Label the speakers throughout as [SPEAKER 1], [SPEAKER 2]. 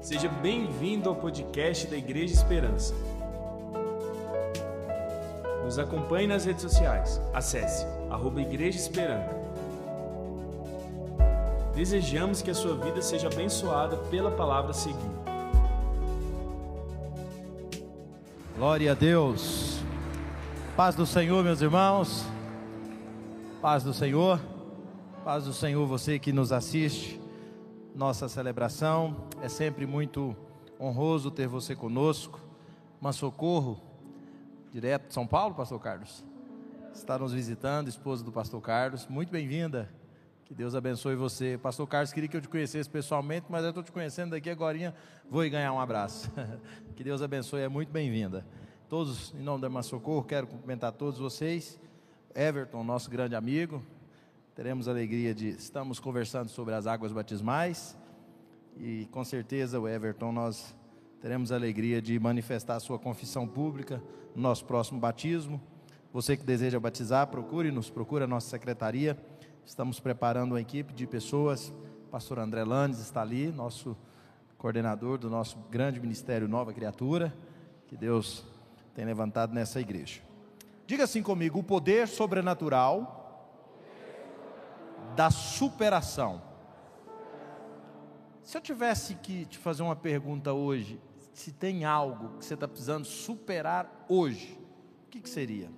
[SPEAKER 1] Seja bem-vindo ao podcast da Igreja Esperança. Nos acompanhe nas redes sociais. Acesse arroba Igreja Esperança. Desejamos que a sua vida seja abençoada pela palavra a seguir.
[SPEAKER 2] Glória a Deus. Paz do Senhor, meus irmãos. Paz do Senhor. Paz do Senhor, você que nos assiste. Nossa celebração é sempre muito honroso ter você conosco. Uma socorro, direto de São Paulo, Pastor Carlos. Está nos visitando, esposa do Pastor Carlos. Muito bem-vinda. Que Deus abençoe você. Pastor Carlos queria que eu te conhecesse pessoalmente, mas eu estou te conhecendo daqui agora. Vou ir ganhar um abraço. que Deus abençoe, é muito bem-vinda. Todos, em nome da Irmã Socorro, quero cumprimentar todos vocês. Everton, nosso grande amigo, teremos a alegria de estamos conversando sobre as águas batismais e com certeza o Everton nós teremos a alegria de manifestar a sua confissão pública no nosso próximo batismo. Você que deseja batizar, procure-nos, procure a nossa secretaria. Estamos preparando uma equipe de pessoas. Pastor André Landes está ali, nosso coordenador do nosso grande ministério Nova Criatura, que Deus tem levantado nessa igreja. Diga assim comigo: o poder sobrenatural da superação. Se eu tivesse que te fazer uma pergunta hoje, se tem algo que você está precisando superar hoje, o que, que seria?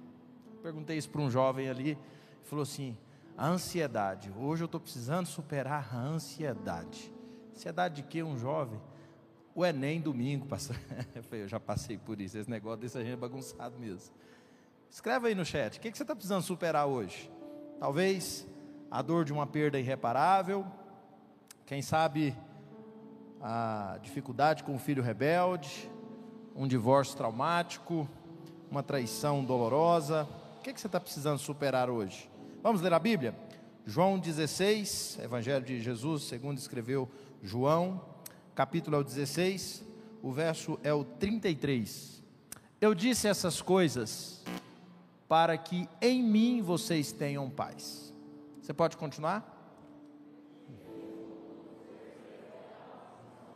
[SPEAKER 2] Perguntei isso para um jovem ali, falou assim: a ansiedade. Hoje eu estou precisando superar a ansiedade. Ansiedade de quê? Um jovem? O Enem domingo, pastor. eu já passei por isso, esse negócio desse gente é bagunçado mesmo. Escreve aí no chat, o que, que você está precisando superar hoje? Talvez a dor de uma perda irreparável, quem sabe a dificuldade com o filho rebelde, um divórcio traumático, uma traição dolorosa. O que, que você está precisando superar hoje? Vamos ler a Bíblia? João 16, Evangelho de Jesus, segundo escreveu João, capítulo é o 16, o verso é o 33. Eu disse essas coisas para que em mim vocês tenham paz. Você pode continuar?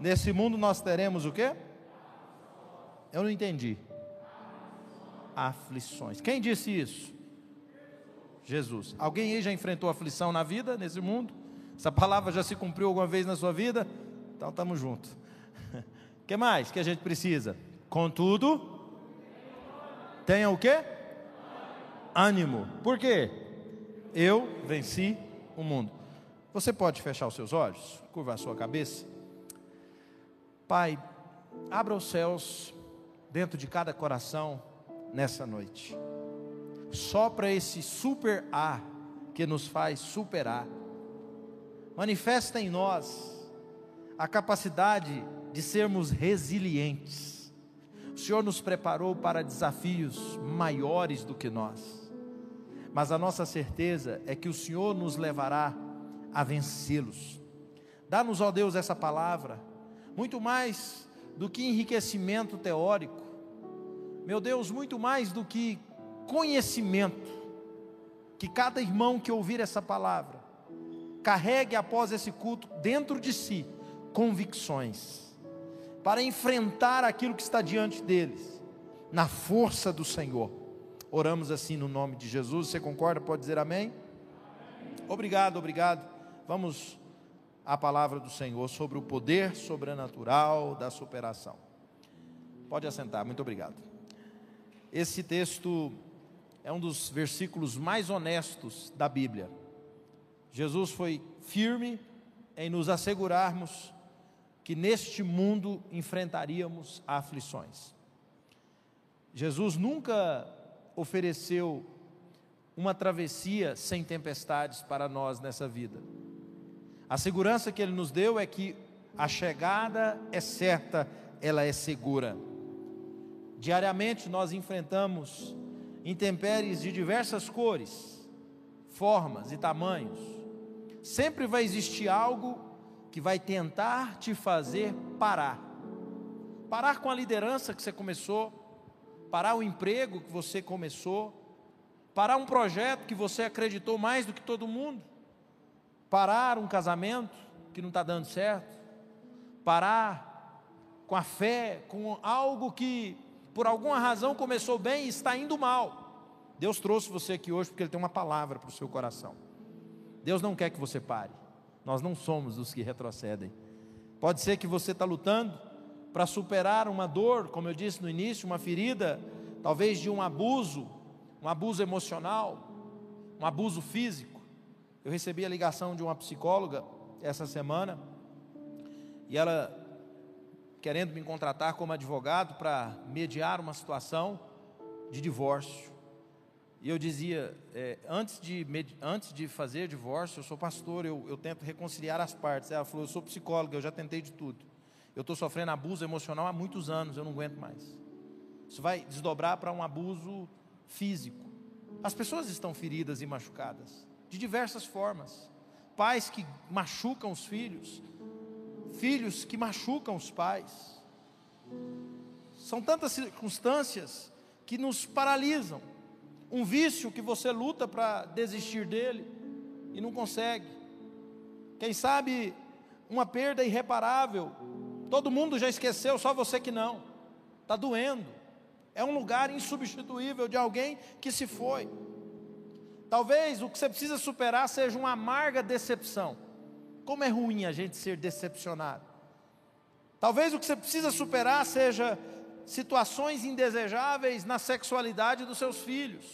[SPEAKER 2] Nesse mundo nós teremos o quê? Eu não entendi. Aflições. Quem disse isso? Jesus. Alguém aí já enfrentou aflição na vida, nesse mundo? Essa palavra já se cumpriu alguma vez na sua vida? Então estamos juntos. O que mais que a gente precisa? Contudo, tenha o quê? Ânimo. Por quê? Eu venci o mundo. Você pode fechar os seus olhos, curvar a sua cabeça. Pai, abra os céus dentro de cada coração nessa noite. Sopra esse super ar que nos faz superar. Manifesta em nós a capacidade de sermos resilientes. O Senhor nos preparou para desafios maiores do que nós mas a nossa certeza é que o Senhor nos levará a vencê-los. Dá-nos, ó Deus, essa palavra, muito mais do que enriquecimento teórico, meu Deus, muito mais do que conhecimento, que cada irmão que ouvir essa palavra, carregue após esse culto dentro de si convicções, para enfrentar aquilo que está diante deles, na força do Senhor Oramos assim no nome de Jesus. Você concorda? Pode dizer amém? amém? Obrigado, obrigado. Vamos à palavra do Senhor sobre o poder sobrenatural da superação. Pode assentar, muito obrigado. Esse texto é um dos versículos mais honestos da Bíblia. Jesus foi firme em nos assegurarmos que neste mundo enfrentaríamos aflições. Jesus nunca ofereceu uma travessia sem tempestades para nós nessa vida. A segurança que Ele nos deu é que a chegada é certa, ela é segura. Diariamente nós enfrentamos intempéries de diversas cores, formas e tamanhos. Sempre vai existir algo que vai tentar te fazer parar. Parar com a liderança que você começou, parar o emprego que você começou, parar um projeto que você acreditou mais do que todo mundo, parar um casamento que não está dando certo, parar com a fé, com algo que por alguma razão começou bem e está indo mal. Deus trouxe você aqui hoje porque Ele tem uma palavra para o seu coração. Deus não quer que você pare. Nós não somos os que retrocedem. Pode ser que você está lutando para superar uma dor, como eu disse no início, uma ferida, talvez de um abuso, um abuso emocional, um abuso físico. Eu recebi a ligação de uma psicóloga essa semana e ela querendo me contratar como advogado para mediar uma situação de divórcio. E eu dizia, é, antes, de, antes de fazer divórcio, eu sou pastor, eu, eu tento reconciliar as partes. Ela falou, eu sou psicóloga, eu já tentei de tudo. Eu estou sofrendo abuso emocional há muitos anos, eu não aguento mais. Isso vai desdobrar para um abuso físico. As pessoas estão feridas e machucadas, de diversas formas. Pais que machucam os filhos, filhos que machucam os pais. São tantas circunstâncias que nos paralisam um vício que você luta para desistir dele e não consegue. Quem sabe uma perda irreparável. Todo mundo já esqueceu, só você que não. Está doendo. É um lugar insubstituível de alguém que se foi. Talvez o que você precisa superar seja uma amarga decepção. Como é ruim a gente ser decepcionado. Talvez o que você precisa superar seja situações indesejáveis na sexualidade dos seus filhos.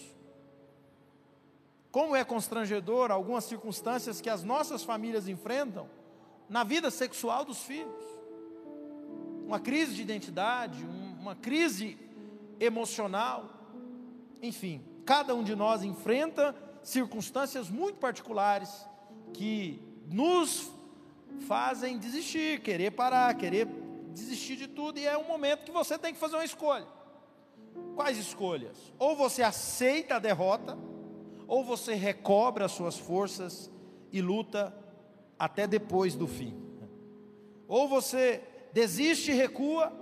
[SPEAKER 2] Como é constrangedor algumas circunstâncias que as nossas famílias enfrentam na vida sexual dos filhos. Uma crise de identidade, uma crise emocional, enfim, cada um de nós enfrenta circunstâncias muito particulares que nos fazem desistir, querer parar, querer desistir de tudo, e é um momento que você tem que fazer uma escolha. Quais escolhas? Ou você aceita a derrota, ou você recobra as suas forças e luta até depois do fim. Ou você desiste e recua,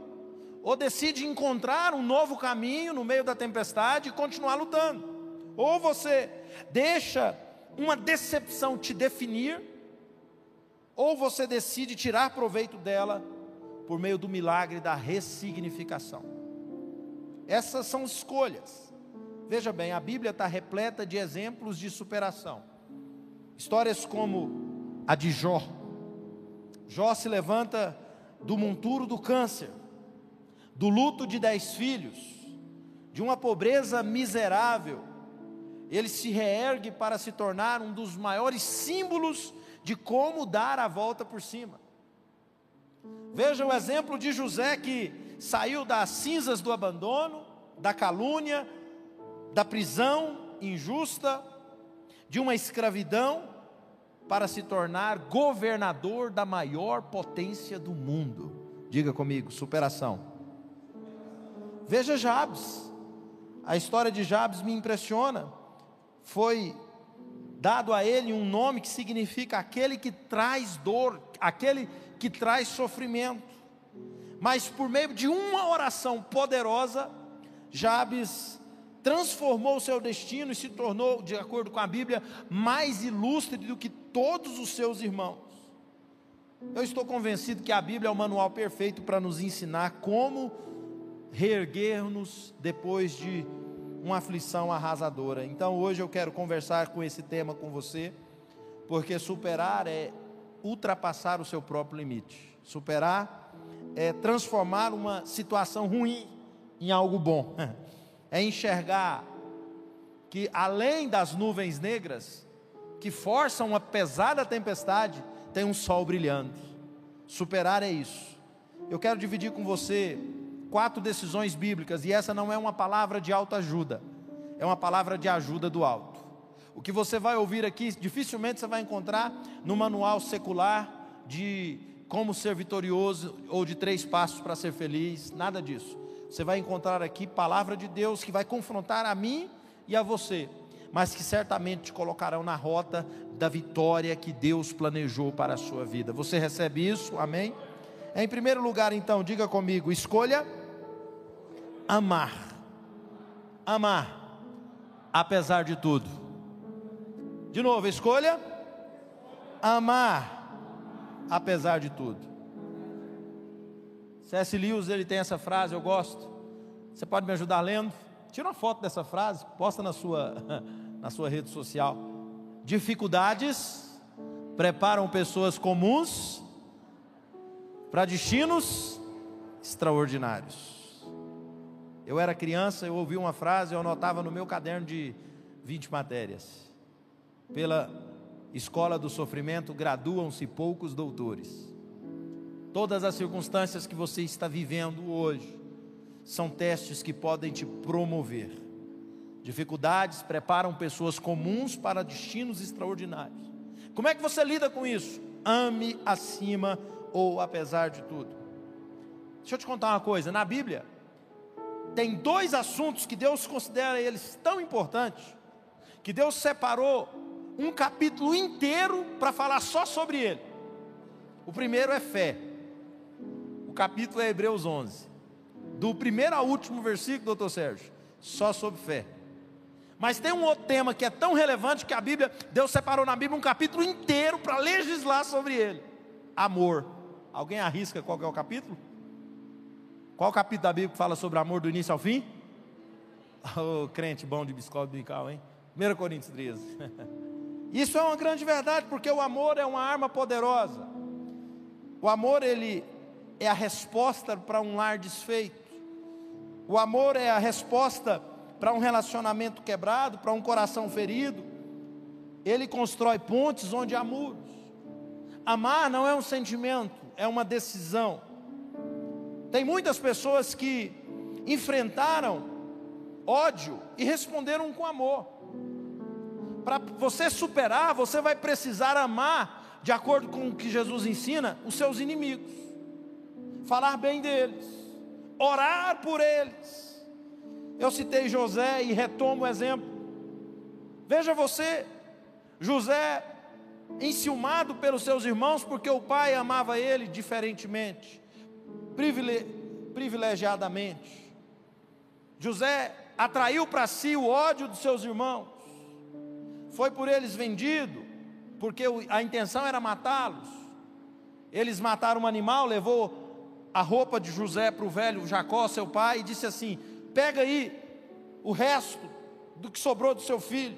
[SPEAKER 2] ou decide encontrar um novo caminho no meio da tempestade e continuar lutando. Ou você deixa uma decepção te definir, ou você decide tirar proveito dela por meio do milagre da ressignificação. Essas são escolhas. Veja bem, a Bíblia está repleta de exemplos de superação. Histórias como a de Jó. Jó se levanta do monturo do câncer, do luto de dez filhos, de uma pobreza miserável. Ele se reergue para se tornar um dos maiores símbolos de como dar a volta por cima. Veja o exemplo de José que saiu das cinzas do abandono, da calúnia, da prisão injusta, de uma escravidão, para se tornar governador da maior potência do mundo. Diga comigo, superação. Veja Jabes. A história de Jabes me impressiona. Foi dado a ele um nome que significa aquele que traz dor, aquele que traz sofrimento. Mas por meio de uma oração poderosa, Jabes transformou o seu destino e se tornou, de acordo com a Bíblia, mais ilustre do que todos os seus irmãos. Eu estou convencido que a Bíblia é o manual perfeito para nos ensinar como reerguer-nos depois de uma aflição arrasadora. Então hoje eu quero conversar com esse tema com você, porque superar é ultrapassar o seu próprio limite. Superar é transformar uma situação ruim em algo bom. é enxergar que além das nuvens negras que forçam uma pesada tempestade, tem um sol brilhando. Superar é isso. Eu quero dividir com você quatro decisões bíblicas e essa não é uma palavra de autoajuda, é uma palavra de ajuda do alto. O que você vai ouvir aqui, dificilmente você vai encontrar no manual secular de como ser vitorioso ou de três passos para ser feliz, nada disso. Você vai encontrar aqui palavra de Deus que vai confrontar a mim e a você, mas que certamente te colocarão na rota da vitória que Deus planejou para a sua vida. Você recebe isso? Amém? Em primeiro lugar, então, diga comigo: escolha amar. Amar, apesar de tudo. De novo, escolha amar, apesar de tudo. C.S. Lewis ele tem essa frase, eu gosto. Você pode me ajudar lendo? Tira uma foto dessa frase, posta na sua, na sua rede social. Dificuldades preparam pessoas comuns para destinos extraordinários. Eu era criança, eu ouvi uma frase, eu anotava no meu caderno de 20 matérias. Pela escola do sofrimento graduam-se poucos doutores. Todas as circunstâncias que você está vivendo hoje são testes que podem te promover. Dificuldades preparam pessoas comuns para destinos extraordinários. Como é que você lida com isso? Ame acima ou apesar de tudo. Deixa eu te contar uma coisa: na Bíblia, tem dois assuntos que Deus considera eles tão importantes, que Deus separou um capítulo inteiro para falar só sobre ele. O primeiro é fé. O capítulo é Hebreus 11. Do primeiro ao último versículo, doutor Sérgio, só sobre fé. Mas tem um outro tema que é tão relevante que a Bíblia, Deus separou na Bíblia um capítulo inteiro para legislar sobre ele: amor. Alguém arrisca qual é o capítulo? Qual o capítulo da Bíblia que fala sobre amor do início ao fim? Oh, crente bom de biscoito bical, hein? 1 Coríntios 13. Isso é uma grande verdade, porque o amor é uma arma poderosa. O amor, ele é a resposta para um lar desfeito. O amor é a resposta para um relacionamento quebrado, para um coração ferido. Ele constrói pontes onde há muros. Amar não é um sentimento, é uma decisão. Tem muitas pessoas que enfrentaram ódio e responderam com amor. Para você superar, você vai precisar amar, de acordo com o que Jesus ensina, os seus inimigos, falar bem deles, orar por eles eu citei José e retomo o exemplo. Veja você, José enciumado pelos seus irmãos, porque o pai amava ele diferentemente, privilegiadamente. José atraiu para si o ódio dos seus irmãos, foi por eles vendido, porque a intenção era matá-los. Eles mataram um animal, levou a roupa de José para o velho Jacó, seu pai, e disse assim: Pega aí o resto do que sobrou do seu filho.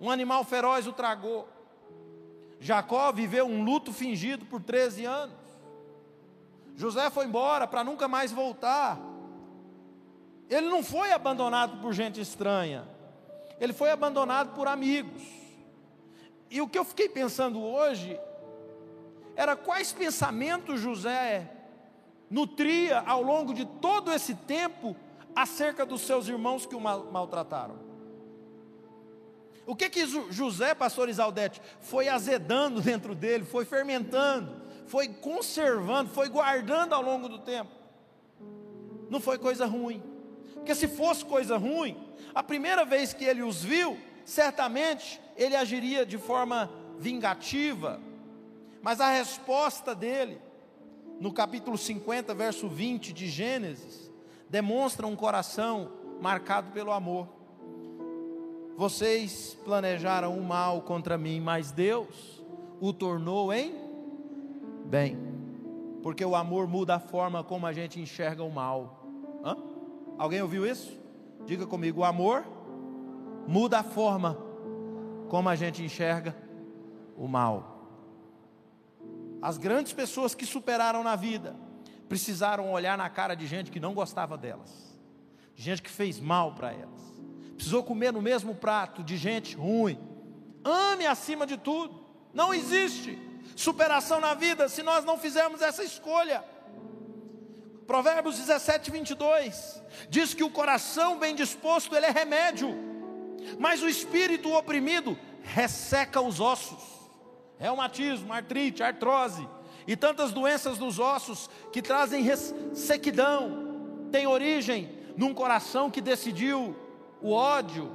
[SPEAKER 2] Um animal feroz o tragou. Jacó viveu um luto fingido por 13 anos. José foi embora para nunca mais voltar. Ele não foi abandonado por gente estranha. Ele foi abandonado por amigos. E o que eu fiquei pensando hoje era quais pensamentos José nutria ao longo de todo esse tempo acerca dos seus irmãos que o maltrataram. O que que José, pastor Isaldete, foi azedando dentro dele, foi fermentando, foi conservando, foi guardando ao longo do tempo? Não foi coisa ruim. Porque se fosse coisa ruim, a primeira vez que ele os viu, certamente ele agiria de forma vingativa. Mas a resposta dele, no capítulo 50, verso 20 de Gênesis, demonstra um coração marcado pelo amor. Vocês planejaram o mal contra mim, mas Deus o tornou em bem. Porque o amor muda a forma como a gente enxerga o mal. Hã? Alguém ouviu isso? Diga comigo: o amor muda a forma como a gente enxerga o mal. As grandes pessoas que superaram na vida, precisaram olhar na cara de gente que não gostava delas, de gente que fez mal para elas, precisou comer no mesmo prato de gente ruim. Ame acima de tudo, não existe superação na vida se nós não fizermos essa escolha. Provérbios 17, 22 diz que o coração bem disposto ele é remédio, mas o espírito oprimido resseca os ossos. Reumatismo, artrite, artrose, e tantas doenças nos ossos que trazem sequidão, tem origem num coração que decidiu o ódio,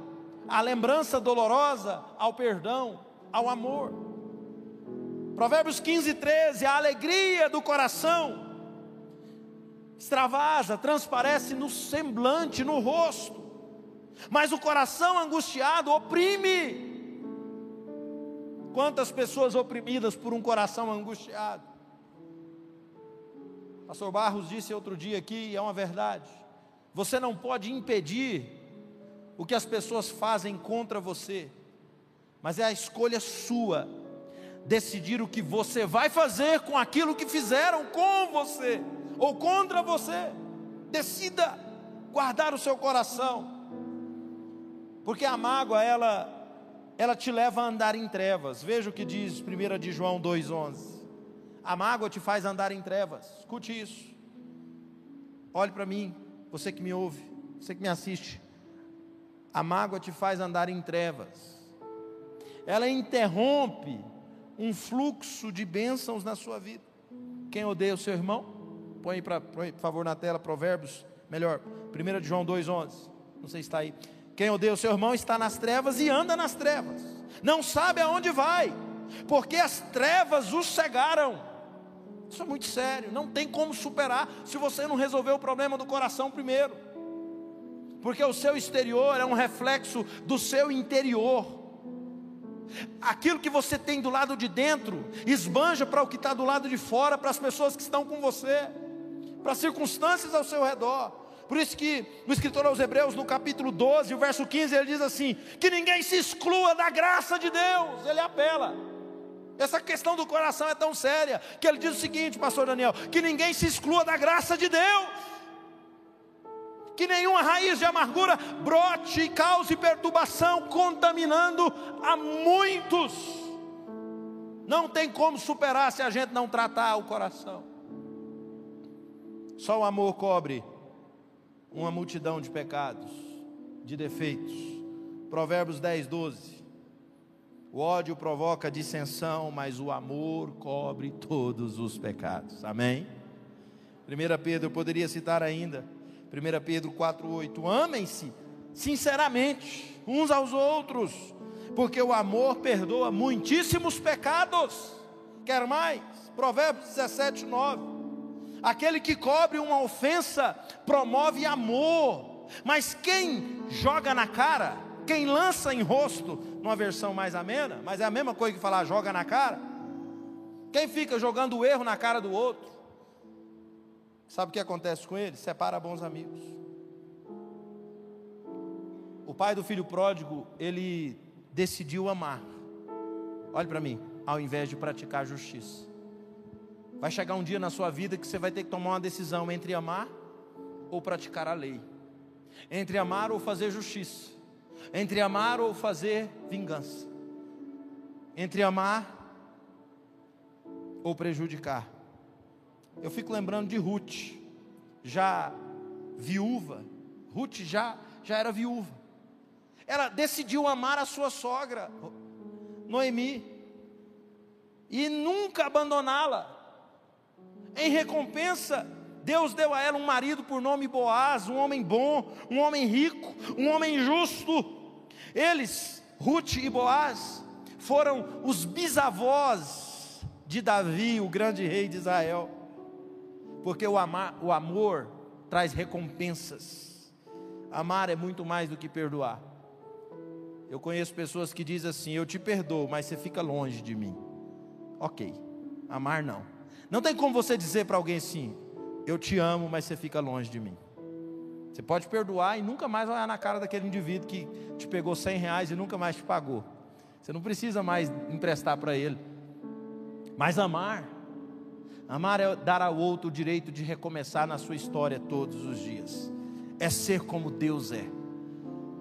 [SPEAKER 2] a lembrança dolorosa ao perdão, ao amor. Provérbios 15, 13, a alegria do coração extravasa, transparece no semblante, no rosto, mas o coração angustiado oprime. Quantas pessoas oprimidas por um coração angustiado? Pastor Barros disse outro dia aqui, e é uma verdade. Você não pode impedir o que as pessoas fazem contra você, mas é a escolha sua decidir o que você vai fazer com aquilo que fizeram com você ou contra você. Decida guardar o seu coração, porque a mágoa ela ela te leva a andar em trevas. Veja o que diz 1 de João 2:11. A mágoa te faz andar em trevas. Escute isso. Olhe para mim, você que me ouve, você que me assiste. A mágoa te faz andar em trevas. Ela interrompe um fluxo de bênçãos na sua vida. Quem odeia o seu irmão? Põe, pra, põe por favor na tela Provérbios, melhor, 1 de João 2,11. Não sei se está aí. Quem odeia o seu irmão está nas trevas e anda nas trevas. Não sabe aonde vai, porque as trevas o cegaram. Isso é muito sério. Não tem como superar se você não resolver o problema do coração primeiro. Porque o seu exterior é um reflexo do seu interior. Aquilo que você tem do lado de dentro, esbanja para o que está do lado de fora, para as pessoas que estão com você, para as circunstâncias ao seu redor. Por isso que o escritor aos Hebreus, no capítulo 12, o verso 15, ele diz assim: que ninguém se exclua da graça de Deus, ele apela. Essa questão do coração é tão séria que ele diz o seguinte, pastor Daniel: que ninguém se exclua da graça de Deus que nenhuma raiz de amargura brote e cause perturbação, contaminando a muitos. Não tem como superar se a gente não tratar o coração. Só o amor cobre uma multidão de pecados, de defeitos. Provérbios 10, 12. O ódio provoca dissensão, mas o amor cobre todos os pecados. Amém? 1 Pedro, eu poderia citar ainda. 1 Pedro 4,8: Amem-se sinceramente uns aos outros, porque o amor perdoa muitíssimos pecados. Quer mais? Provérbios 17, 9. Aquele que cobre uma ofensa promove amor, mas quem joga na cara, quem lança em rosto, numa versão mais amena, mas é a mesma coisa que falar joga na cara. Quem fica jogando o erro na cara do outro, Sabe o que acontece com ele? Separa bons amigos. O pai do filho pródigo, ele decidiu amar. Olhe para mim, ao invés de praticar justiça. Vai chegar um dia na sua vida que você vai ter que tomar uma decisão entre amar ou praticar a lei. Entre amar ou fazer justiça. Entre amar ou fazer vingança. Entre amar ou prejudicar. Eu fico lembrando de Ruth, já viúva. Ruth já, já era viúva. Ela decidiu amar a sua sogra, Noemi, e nunca abandoná-la. Em recompensa, Deus deu a ela um marido por nome Boaz, um homem bom, um homem rico, um homem justo. Eles, Ruth e Boaz, foram os bisavós de Davi, o grande rei de Israel porque o, amar, o amor traz recompensas. Amar é muito mais do que perdoar. Eu conheço pessoas que dizem assim: Eu te perdoo, mas você fica longe de mim. Ok, amar não. Não tem como você dizer para alguém assim: Eu te amo, mas você fica longe de mim. Você pode perdoar e nunca mais olhar na cara daquele indivíduo que te pegou 100 reais e nunca mais te pagou. Você não precisa mais emprestar para ele. Mas amar Amar é dar ao outro o direito de recomeçar na sua história todos os dias. É ser como Deus é.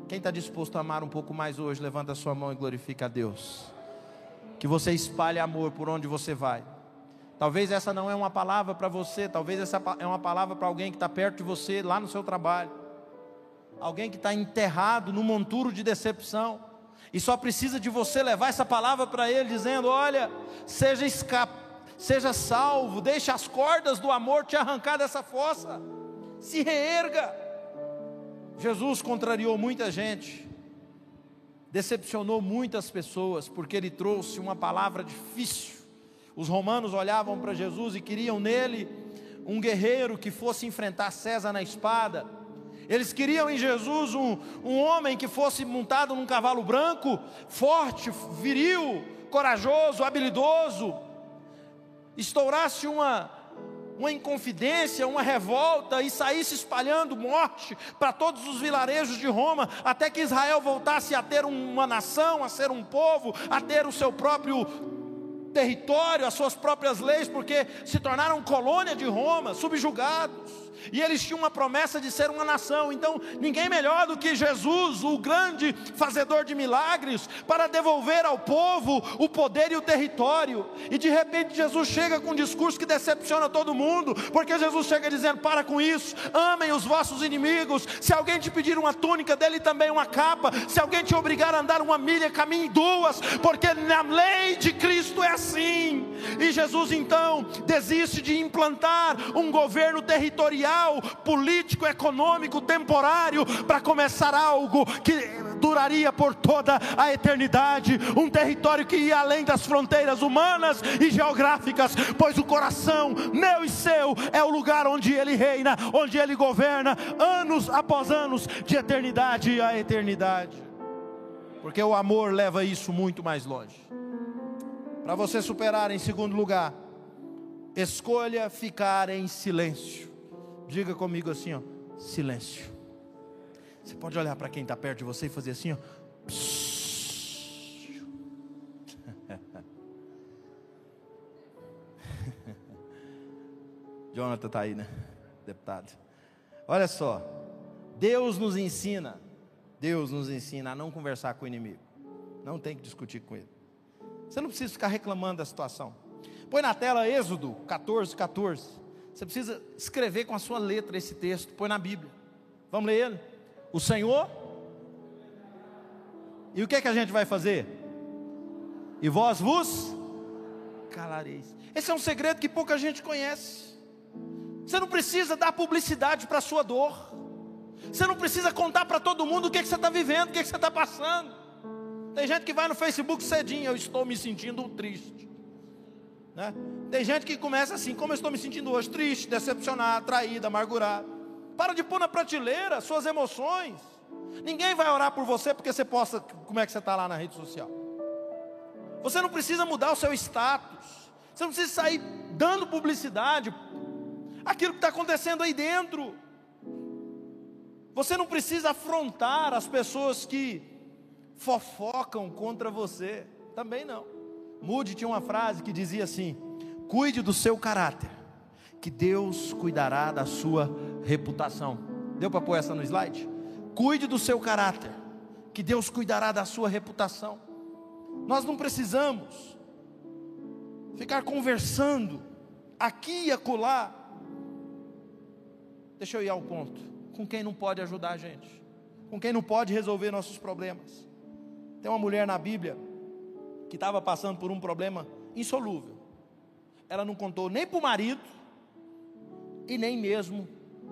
[SPEAKER 2] Quem está disposto a amar um pouco mais hoje, levanta a sua mão e glorifica a Deus. Que você espalhe amor por onde você vai. Talvez essa não é uma palavra para você, talvez essa é uma palavra para alguém que está perto de você, lá no seu trabalho. Alguém que está enterrado no monturo de decepção. E só precisa de você levar essa palavra para ele, dizendo: Olha, seja escapado seja salvo, deixe as cordas do amor te arrancar dessa fossa, se reerga. Jesus contrariou muita gente, decepcionou muitas pessoas, porque ele trouxe uma palavra difícil. Os romanos olhavam para Jesus e queriam nele um guerreiro que fosse enfrentar César na espada. Eles queriam em Jesus um, um homem que fosse montado num cavalo branco, forte, viril, corajoso, habilidoso, estourasse uma, uma inconfidência, uma revolta e saísse espalhando morte para todos os vilarejos de Roma, até que Israel voltasse a ter uma nação, a ser um povo, a ter o seu próprio território, as suas próprias leis, porque se tornaram colônia de Roma, subjugados e eles tinham uma promessa de ser uma nação. Então, ninguém melhor do que Jesus, o grande fazedor de milagres, para devolver ao povo o poder e o território. E de repente, Jesus chega com um discurso que decepciona todo mundo, porque Jesus chega dizendo: Para com isso, amem os vossos inimigos. Se alguém te pedir uma túnica, dele também uma capa. Se alguém te obrigar a andar uma milha, caminhe duas, porque na lei de Cristo é assim. E Jesus então desiste de implantar um governo territorial político, econômico, temporário, para começar algo que duraria por toda a eternidade, um território que ia além das fronteiras humanas e geográficas, pois o coração meu e seu é o lugar onde ele reina, onde ele governa, anos após anos, de eternidade a eternidade. Porque o amor leva isso muito mais longe. Para você superar, em segundo lugar, escolha ficar em silêncio. Diga comigo assim, ó, silêncio. Você pode olhar para quem está perto de você e fazer assim, ó. Jonathan está aí, né? Deputado. Olha só. Deus nos ensina. Deus nos ensina a não conversar com o inimigo. Não tem que discutir com ele. Você não precisa ficar reclamando da situação. Põe na tela Êxodo 14, 14. Você precisa escrever com a sua letra esse texto, põe na Bíblia. Vamos ler ele? O Senhor. E o que é que a gente vai fazer? E vós vos calareis. Esse é um segredo que pouca gente conhece. Você não precisa dar publicidade para a sua dor. Você não precisa contar para todo mundo o que, é que você está vivendo, o que, é que você está passando. Tem gente que vai no Facebook cedinho, eu estou me sentindo triste. Né? Tem gente que começa assim, como eu estou me sentindo hoje, triste, decepcionado, traído, amargurado. Para de pôr na prateleira suas emoções. Ninguém vai orar por você porque você posta como é que você está lá na rede social. Você não precisa mudar o seu status. Você não precisa sair dando publicidade. Aquilo que está acontecendo aí dentro. Você não precisa afrontar as pessoas que fofocam contra você. Também não. Mude tinha uma frase que dizia assim: cuide do seu caráter, que Deus cuidará da sua reputação. Deu para pôr essa no slide? Cuide do seu caráter, que Deus cuidará da sua reputação. Nós não precisamos ficar conversando aqui e acolá. Deixa eu ir ao ponto. Com quem não pode ajudar a gente? Com quem não pode resolver nossos problemas? Tem uma mulher na Bíblia que estava passando por um problema insolúvel. Ela não contou nem para o marido e nem mesmo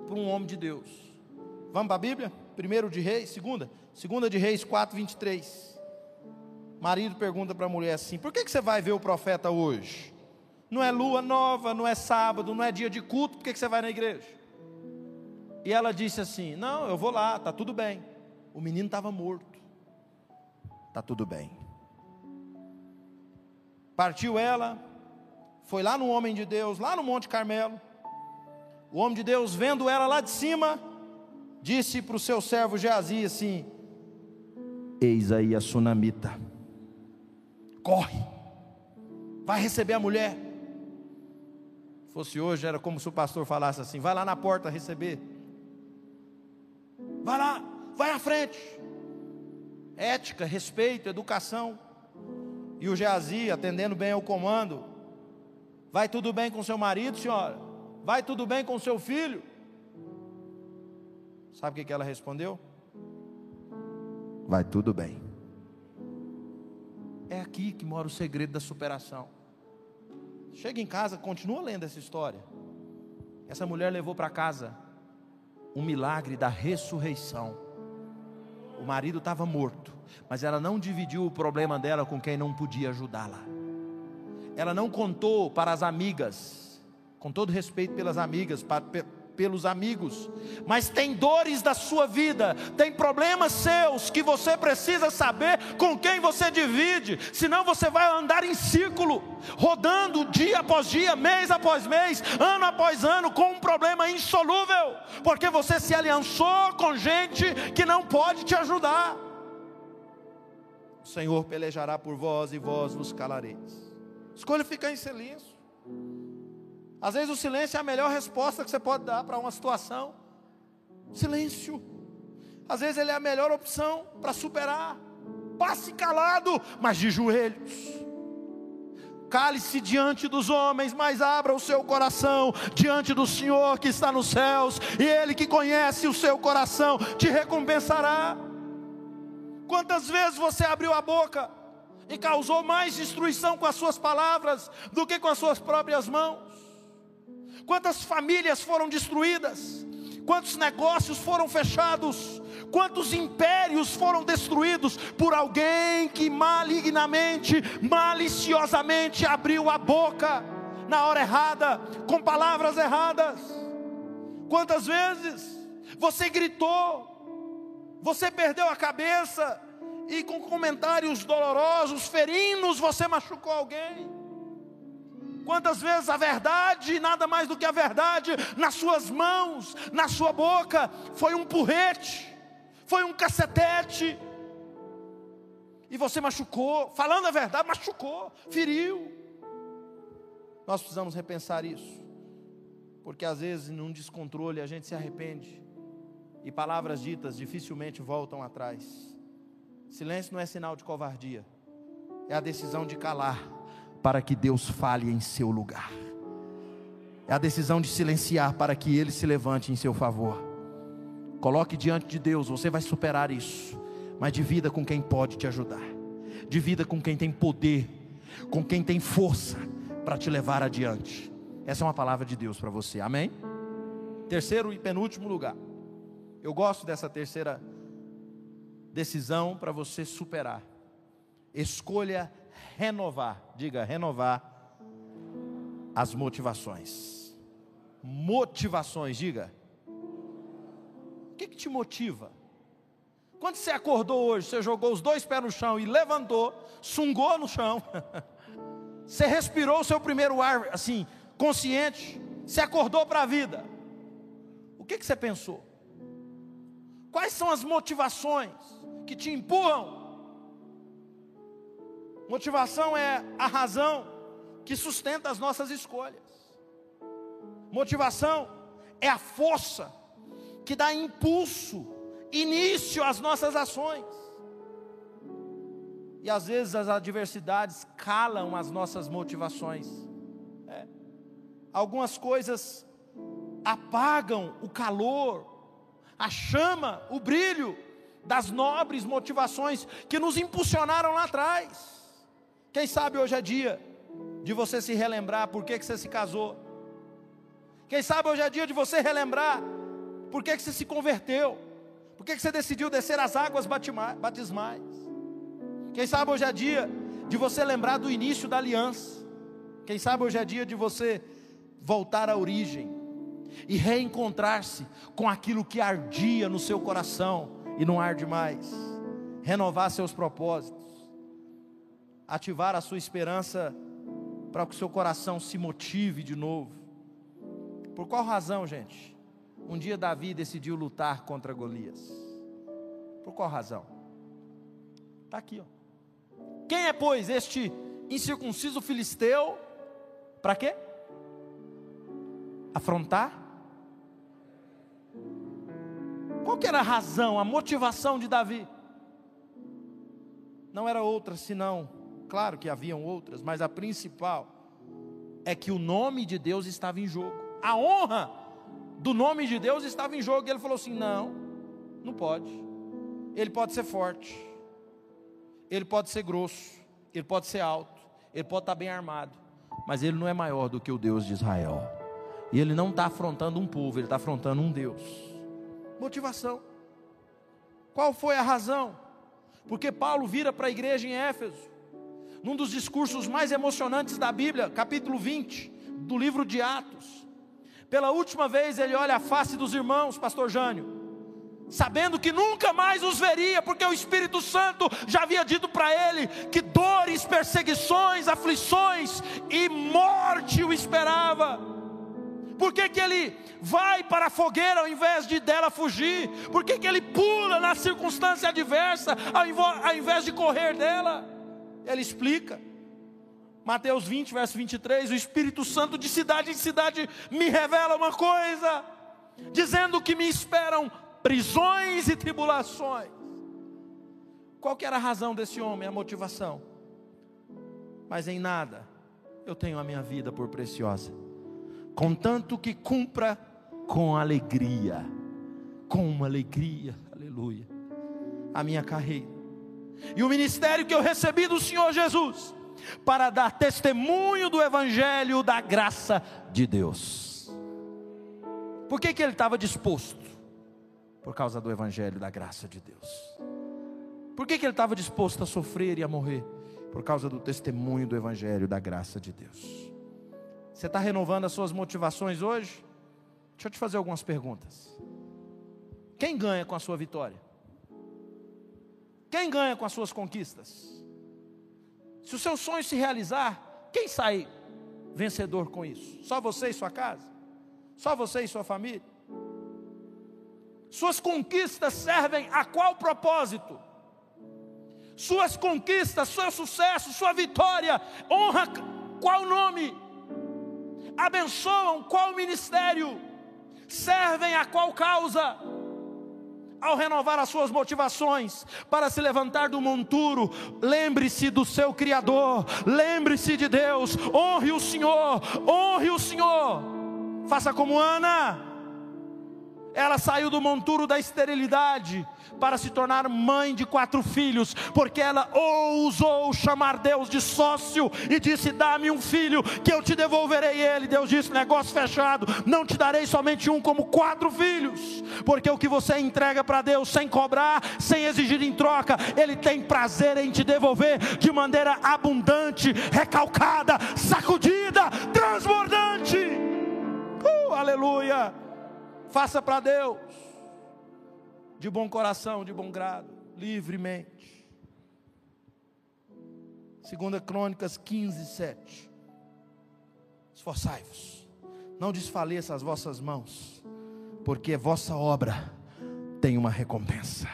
[SPEAKER 2] para um homem de Deus. Vamos para a Bíblia? Primeiro de Reis, segunda? Segunda de Reis 4, 23. Marido pergunta para a mulher assim: Por que, que você vai ver o profeta hoje? Não é lua nova, não é sábado, não é dia de culto, por que, que você vai na igreja? E ela disse assim: Não, eu vou lá, está tudo bem. O menino estava morto. Está tudo bem. Partiu ela, foi lá no homem de Deus, lá no Monte Carmelo. O homem de Deus, vendo ela lá de cima, disse para o seu servo Geazi assim: Eis aí a sunamita, corre, vai receber a mulher. Se fosse hoje, era como se o pastor falasse assim: vai lá na porta receber, vai lá, vai à frente. Ética, respeito, educação. E o Geazi, atendendo bem ao comando, vai tudo bem com seu marido, senhora? Vai tudo bem com seu filho? Sabe o que ela respondeu? Vai tudo bem. É aqui que mora o segredo da superação. Chega em casa, continua lendo essa história. Essa mulher levou para casa um milagre da ressurreição. O marido estava morto, mas ela não dividiu o problema dela com quem não podia ajudá-la. Ela não contou para as amigas, com todo respeito pelas amigas, para, pelos amigos, mas tem dores da sua vida, tem problemas seus que você precisa saber com quem você divide, senão você vai andar em círculo, rodando dia após dia, mês após mês, ano após ano, com um problema insolúvel, porque você se aliançou com gente que não pode te ajudar. O Senhor pelejará por vós e vós vos calareis. Escolha ficar em silêncio. Às vezes o silêncio é a melhor resposta que você pode dar para uma situação. Silêncio. Às vezes ele é a melhor opção para superar. Passe calado, mas de joelhos. Cale-se diante dos homens, mas abra o seu coração diante do Senhor que está nos céus, e Ele que conhece o seu coração te recompensará. Quantas vezes você abriu a boca e causou mais destruição com as suas palavras do que com as suas próprias mãos? quantas famílias foram destruídas, quantos negócios foram fechados, quantos impérios foram destruídos por alguém que malignamente, maliciosamente abriu a boca na hora errada, com palavras erradas. Quantas vezes você gritou, você perdeu a cabeça e com comentários dolorosos, ferinos, você machucou alguém. Quantas vezes a verdade, nada mais do que a verdade, nas suas mãos, na sua boca, foi um porrete, foi um cacetete, e você machucou, falando a verdade, machucou, feriu. Nós precisamos repensar isso, porque às vezes, num descontrole, a gente se arrepende, e palavras ditas dificilmente voltam atrás. Silêncio não é sinal de covardia, é a decisão de calar para que Deus fale em seu lugar. É a decisão de silenciar para que Ele se levante em seu favor. Coloque diante de Deus, você vai superar isso. Mas divida com quem pode te ajudar. Divida com quem tem poder, com quem tem força para te levar adiante. Essa é uma palavra de Deus para você. Amém? Terceiro e penúltimo lugar. Eu gosto dessa terceira decisão para você superar. Escolha renovar, diga renovar as motivações. Motivações, diga. O que, que te motiva? Quando você acordou hoje, você jogou os dois pés no chão e levantou, sungou no chão, você respirou o seu primeiro ar, assim, consciente, você acordou para a vida. O que, que você pensou? Quais são as motivações que te empurram Motivação é a razão que sustenta as nossas escolhas. Motivação é a força que dá impulso, início às nossas ações. E às vezes as adversidades calam as nossas motivações. É. Algumas coisas apagam o calor, a chama, o brilho das nobres motivações que nos impulsionaram lá atrás. Quem sabe hoje é dia de você se relembrar por que, que você se casou. Quem sabe hoje é dia de você relembrar por que, que você se converteu. Por que, que você decidiu descer as águas batismais. Quem sabe hoje é dia de você lembrar do início da aliança. Quem sabe hoje é dia de você voltar à origem e reencontrar-se com aquilo que ardia no seu coração e não arde mais. Renovar seus propósitos ativar a sua esperança para que o seu coração se motive de novo. Por qual razão, gente? Um dia Davi decidiu lutar contra Golias. Por qual razão? Está aqui, ó. Quem é, pois, este incircunciso filisteu? Para quê? Afrontar? Qual que era a razão, a motivação de Davi? Não era outra senão Claro que haviam outras, mas a principal é que o nome de Deus estava em jogo. A honra do nome de Deus estava em jogo. E ele falou assim: não, não pode. Ele pode ser forte, ele pode ser grosso, ele pode ser alto, ele pode estar bem armado, mas ele não é maior do que o Deus de Israel. E ele não está afrontando um povo, ele está afrontando um Deus. Motivação. Qual foi a razão? Porque Paulo vira para a igreja em Éfeso num dos discursos mais emocionantes da Bíblia, capítulo 20 do livro de Atos. Pela última vez ele olha a face dos irmãos, pastor Jânio sabendo que nunca mais os veria, porque o Espírito Santo já havia dito para ele que dores, perseguições, aflições e morte o esperava. Por que, que ele vai para a fogueira ao invés de dela fugir? Por que, que ele pula na circunstância adversa ao invés de correr dela? Ele explica. Mateus 20, verso 23: O Espírito Santo de cidade em cidade me revela uma coisa, dizendo que me esperam prisões e tribulações. Qual que era a razão desse homem, a motivação? Mas em nada eu tenho a minha vida por preciosa, contanto que cumpra com alegria, com uma alegria, aleluia, a minha carreira e o ministério que eu recebi do Senhor Jesus, para dar testemunho do Evangelho da graça de Deus. Por que, que ele estava disposto? Por causa do Evangelho da graça de Deus. Por que, que ele estava disposto a sofrer e a morrer? Por causa do testemunho do Evangelho da graça de Deus. Você está renovando as suas motivações hoje? Deixa eu te fazer algumas perguntas. Quem ganha com a sua vitória? Quem ganha com as suas conquistas? Se o seu sonho se realizar, quem sai vencedor com isso? Só você e sua casa? Só você e sua família? Suas conquistas servem a qual propósito? Suas conquistas, seu sucesso, sua vitória, honra qual nome? Abençoam qual ministério? Servem a qual causa? Ao renovar as suas motivações para se levantar do monturo, lembre-se do seu Criador, lembre-se de Deus, honre o Senhor, honre o Senhor. Faça como Ana, ela saiu do monturo da esterilidade para se tornar mãe de quatro filhos, porque ela ousou chamar Deus de sócio e disse: Dá-me um filho, que eu te devolverei ele. Deus disse: Negócio fechado, não te darei somente um, como quatro filhos, porque o que você entrega para Deus sem cobrar, sem exigir em troca, Ele tem prazer em te devolver de maneira abundante, recalcada, sacudida, transbordante. Uh, aleluia! Faça para Deus, de bom coração, de bom grado, livremente. Segunda Crônicas 15, 7. Esforçai-vos, não desfaleça as vossas mãos, porque vossa obra tem uma recompensa.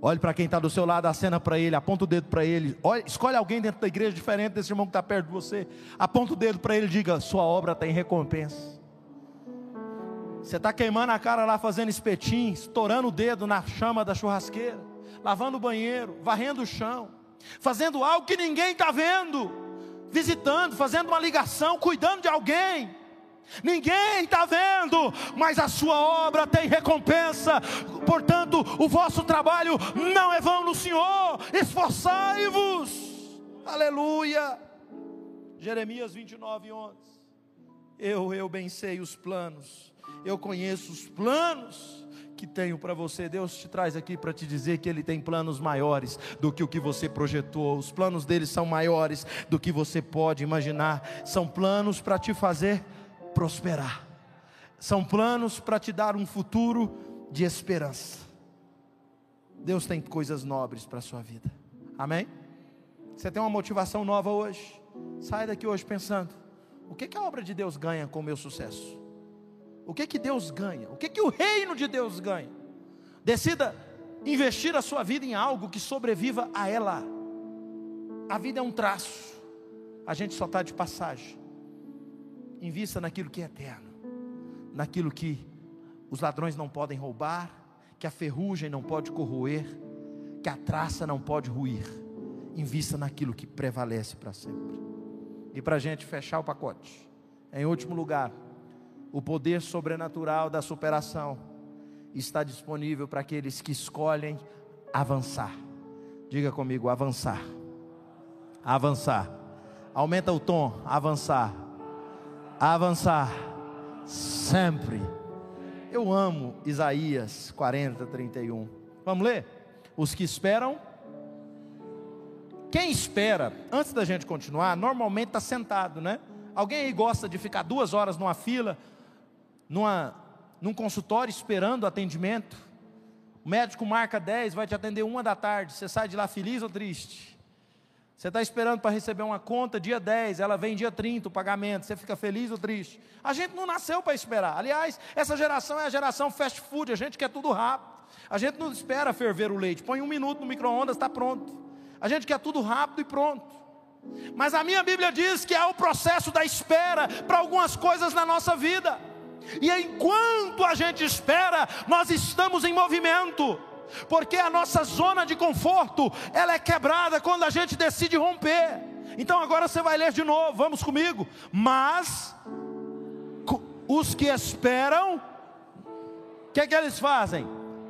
[SPEAKER 2] Olhe para quem está do seu lado, acena para ele, aponta o dedo para ele. Olha, escolhe alguém dentro da igreja diferente desse irmão que está perto de você. Aponta o dedo para ele e diga: Sua obra tem recompensa. Você está queimando a cara lá fazendo espetinho, estourando o dedo na chama da churrasqueira, lavando o banheiro, varrendo o chão, fazendo algo que ninguém está vendo, visitando, fazendo uma ligação, cuidando de alguém. Ninguém está vendo, mas a sua obra tem recompensa. Portanto, o vosso trabalho não é vão no Senhor. Esforçai-vos. Aleluia. Jeremias 29, 11. Eu, eu bem sei os planos eu conheço os planos que tenho para você. Deus te traz aqui para te dizer que Ele tem planos maiores do que o que você projetou. Os planos dele são maiores do que você pode imaginar. São planos para te fazer prosperar. São planos para te dar um futuro de esperança. Deus tem coisas nobres para a sua vida. Amém? Você tem uma motivação nova hoje. Sai daqui hoje pensando: o que, que a obra de Deus ganha com o meu sucesso? O que que Deus ganha? O que que o reino de Deus ganha? Decida investir a sua vida em algo que sobreviva a ela. A vida é um traço. A gente só está de passagem. Invista naquilo que é eterno, naquilo que os ladrões não podem roubar, que a ferrugem não pode corroer, que a traça não pode ruir. Invista naquilo que prevalece para sempre. E para a gente fechar o pacote, em último lugar, o poder sobrenatural da superação está disponível para aqueles que escolhem avançar. Diga comigo, avançar. Avançar. Aumenta o tom, avançar. Avançar. Sempre. Eu amo Isaías 40, 31. Vamos ler? Os que esperam. Quem espera, antes da gente continuar, normalmente está sentado, né? Alguém aí gosta de ficar duas horas numa fila numa, num consultório esperando atendimento. O médico marca 10, vai te atender uma da tarde. Você sai de lá feliz ou triste? Você está esperando para receber uma conta dia 10, ela vem dia 30, o pagamento. Você fica feliz ou triste? A gente não nasceu para esperar. Aliás, essa geração é a geração fast food, a gente quer tudo rápido. A gente não espera ferver o leite, põe um minuto no micro-ondas, está pronto. A gente quer tudo rápido e pronto. Mas a minha Bíblia diz que é o processo da espera para algumas coisas na nossa vida. E enquanto a gente espera, nós estamos em movimento. Porque a nossa zona de conforto, ela é quebrada quando a gente decide romper. Então agora você vai ler de novo, vamos comigo. Mas os que esperam, o que, é que eles fazem?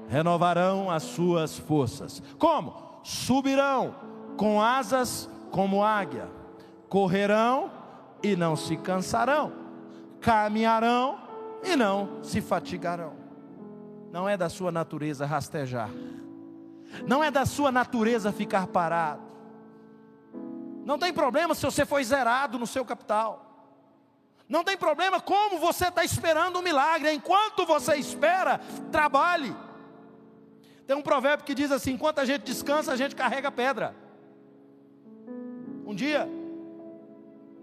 [SPEAKER 2] Renovarão as suas forças. Como? Subirão com asas como águia, correrão e não se cansarão, caminharão e não se fatigarão. Não é da sua natureza rastejar, não é da sua natureza ficar parado. Não tem problema se você foi zerado no seu capital. Não tem problema como você está esperando um milagre. Enquanto você espera, trabalhe. Tem um provérbio que diz assim: enquanto a gente descansa, a gente carrega pedra. Um dia,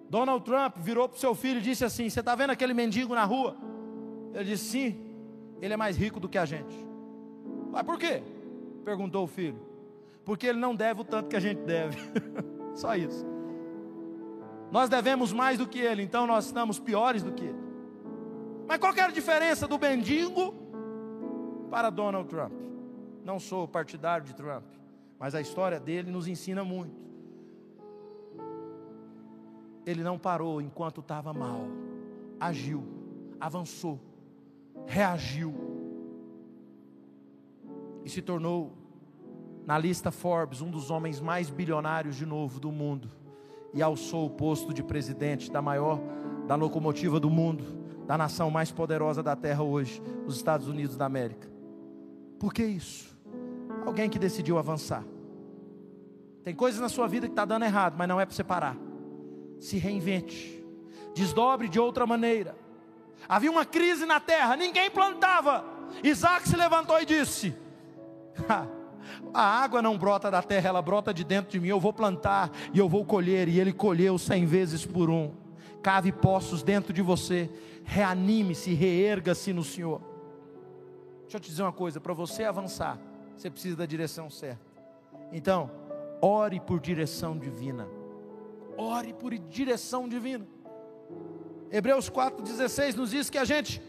[SPEAKER 2] Donald Trump virou para o seu filho e disse assim: Você está vendo aquele mendigo na rua? Ele disse: Sim, ele é mais rico do que a gente. Mas por quê? Perguntou o filho. Porque ele não deve o tanto que a gente deve. Só isso. Nós devemos mais do que ele, então nós estamos piores do que ele. Mas qual era a diferença do mendigo para Donald Trump? Não sou partidário de Trump, mas a história dele nos ensina muito. Ele não parou enquanto estava mal, agiu, avançou reagiu e se tornou, na lista Forbes, um dos homens mais bilionários de novo do mundo e alçou o posto de presidente da maior, da locomotiva do mundo, da nação mais poderosa da terra hoje, os Estados Unidos da América. Por que isso? Alguém que decidiu avançar. Tem coisas na sua vida que está dando errado, mas não é para você parar. Se reinvente, desdobre de outra maneira Havia uma crise na terra, ninguém plantava. Isaac se levantou e disse: A água não brota da terra, ela brota de dentro de mim. Eu vou plantar e eu vou colher. E ele colheu cem vezes por um. Cave poços dentro de você. Reanime-se, reerga-se no Senhor. Deixa eu te dizer uma coisa: para você avançar, você precisa da direção certa. Então, ore por direção divina. Ore por direção divina. Hebreus 4,16 nos diz que a gente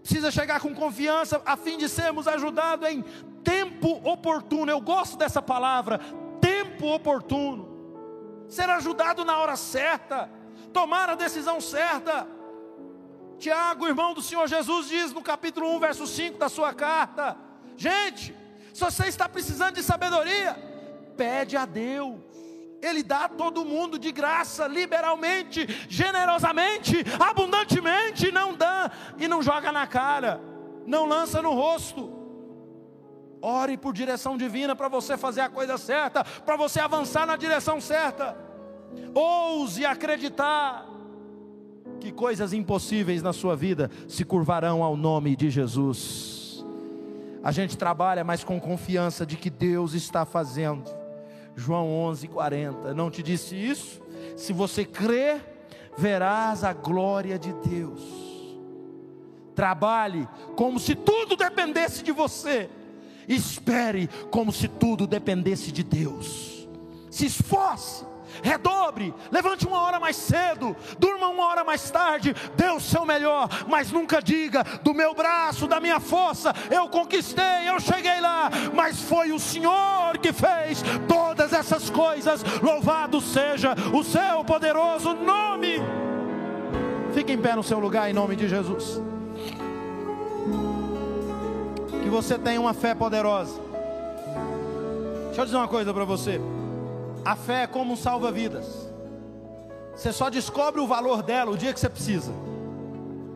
[SPEAKER 2] precisa chegar com confiança a fim de sermos ajudados em tempo oportuno. Eu gosto dessa palavra, tempo oportuno. Ser ajudado na hora certa, tomar a decisão certa. Tiago, irmão do Senhor Jesus, diz no capítulo 1, verso 5 da sua carta: Gente, se você está precisando de sabedoria, pede a Deus. Ele dá a todo mundo de graça, liberalmente, generosamente, abundantemente, não dá e não joga na cara, não lança no rosto. Ore por direção divina para você fazer a coisa certa, para você avançar na direção certa. Ouse acreditar que coisas impossíveis na sua vida se curvarão ao nome de Jesus. A gente trabalha, mas com confiança de que Deus está fazendo. João 11, 40. Não te disse isso? Se você crer, verás a glória de Deus. Trabalhe como se tudo dependesse de você. Espere como se tudo dependesse de Deus. Se esforce redobre, levante uma hora mais cedo, durma uma hora mais tarde, dê o seu melhor, mas nunca diga: do meu braço, da minha força, eu conquistei, eu cheguei lá, mas foi o Senhor que fez todas essas coisas. Louvado seja o seu poderoso nome. Fique em pé no seu lugar em nome de Jesus. Que você tenha uma fé poderosa. Deixa eu dizer uma coisa para você. A fé é como um salva-vidas. Você só descobre o valor dela o dia que você precisa.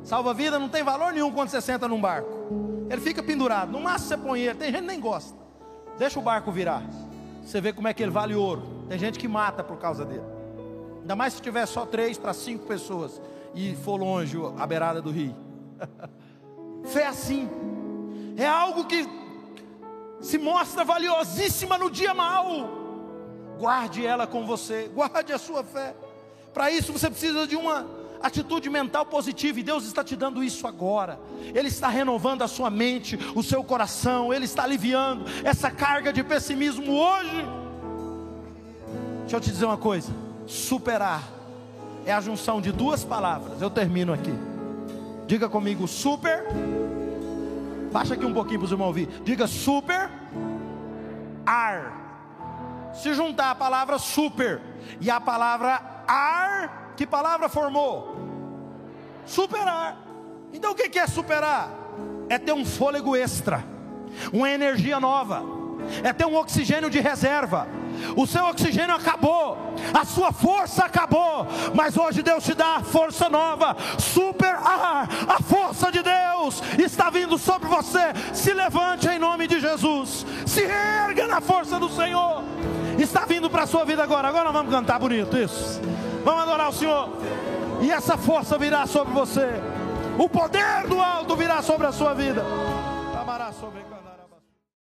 [SPEAKER 2] Salva-vida não tem valor nenhum quando você senta num barco. Ele fica pendurado. No máximo você põe ele. Tem gente que nem gosta. Deixa o barco virar. Você vê como é que ele vale ouro. Tem gente que mata por causa dele. Ainda mais se tiver só três para cinco pessoas e for longe a beirada do rio. Fé assim, é algo que se mostra valiosíssima no dia mau. Guarde ela com você, guarde a sua fé. Para isso você precisa de uma atitude mental positiva, e Deus está te dando isso agora. Ele está renovando a sua mente, o seu coração, Ele está aliviando essa carga de pessimismo hoje. Deixa eu te dizer uma coisa: superar é a junção de duas palavras. Eu termino aqui. Diga comigo, super. Baixa aqui um pouquinho para os irmãos ouvir. Diga super. Ar. Se juntar a palavra super e a palavra ar, que palavra formou? Superar. Então o que é superar? É ter um fôlego extra, uma energia nova, é ter um oxigênio de reserva. O seu oxigênio acabou, a sua força acabou, mas hoje Deus te dá força nova, super ar, a força de Deus está vindo sobre você. Se levante em nome de Jesus, se erga na força do Senhor. Está vindo para a sua vida agora. Agora vamos cantar bonito isso. Vamos adorar o Senhor. E essa força virá sobre você. O poder do alto virá sobre a sua vida. Amará sobre